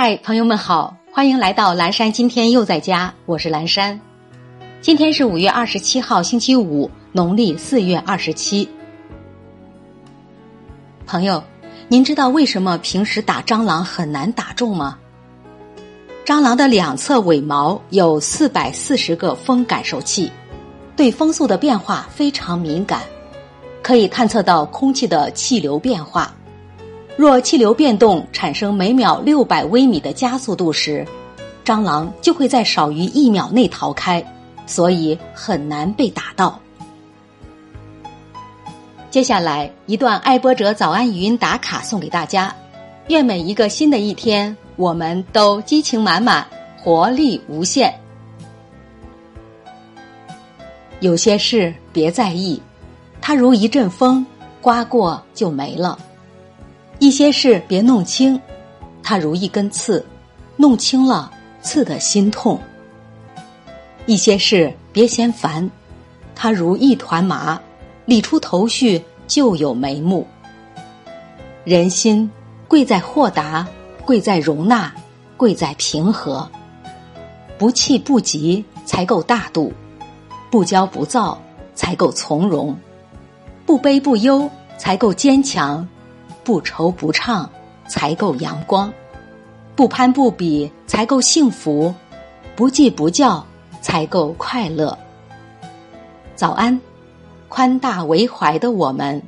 嗨，朋友们好，欢迎来到蓝山。今天又在家，我是蓝山。今天是五月二十七号，星期五，农历四月二十七。朋友，您知道为什么平时打蟑螂很难打中吗？蟑螂的两侧尾毛有四百四十个风感受器，对风速的变化非常敏感，可以探测到空气的气流变化。若气流变动产生每秒六百微米的加速度时，蟑螂就会在少于一秒内逃开，所以很难被打到。接下来一段爱播者早安语音打卡送给大家，愿每一个新的一天，我们都激情满满，活力无限。有些事别在意，它如一阵风，刮过就没了。一些事别弄清，它如一根刺，弄清了刺的心痛。一些事别嫌烦，它如一团麻，理出头绪就有眉目。人心贵在豁达，贵在容纳，贵在平和。不气不急才够大度，不骄不躁才够从容，不悲不忧才够坚强。不愁不怅才够阳光，不攀不比才够幸福，不计不较才够快乐。早安，宽大为怀的我们。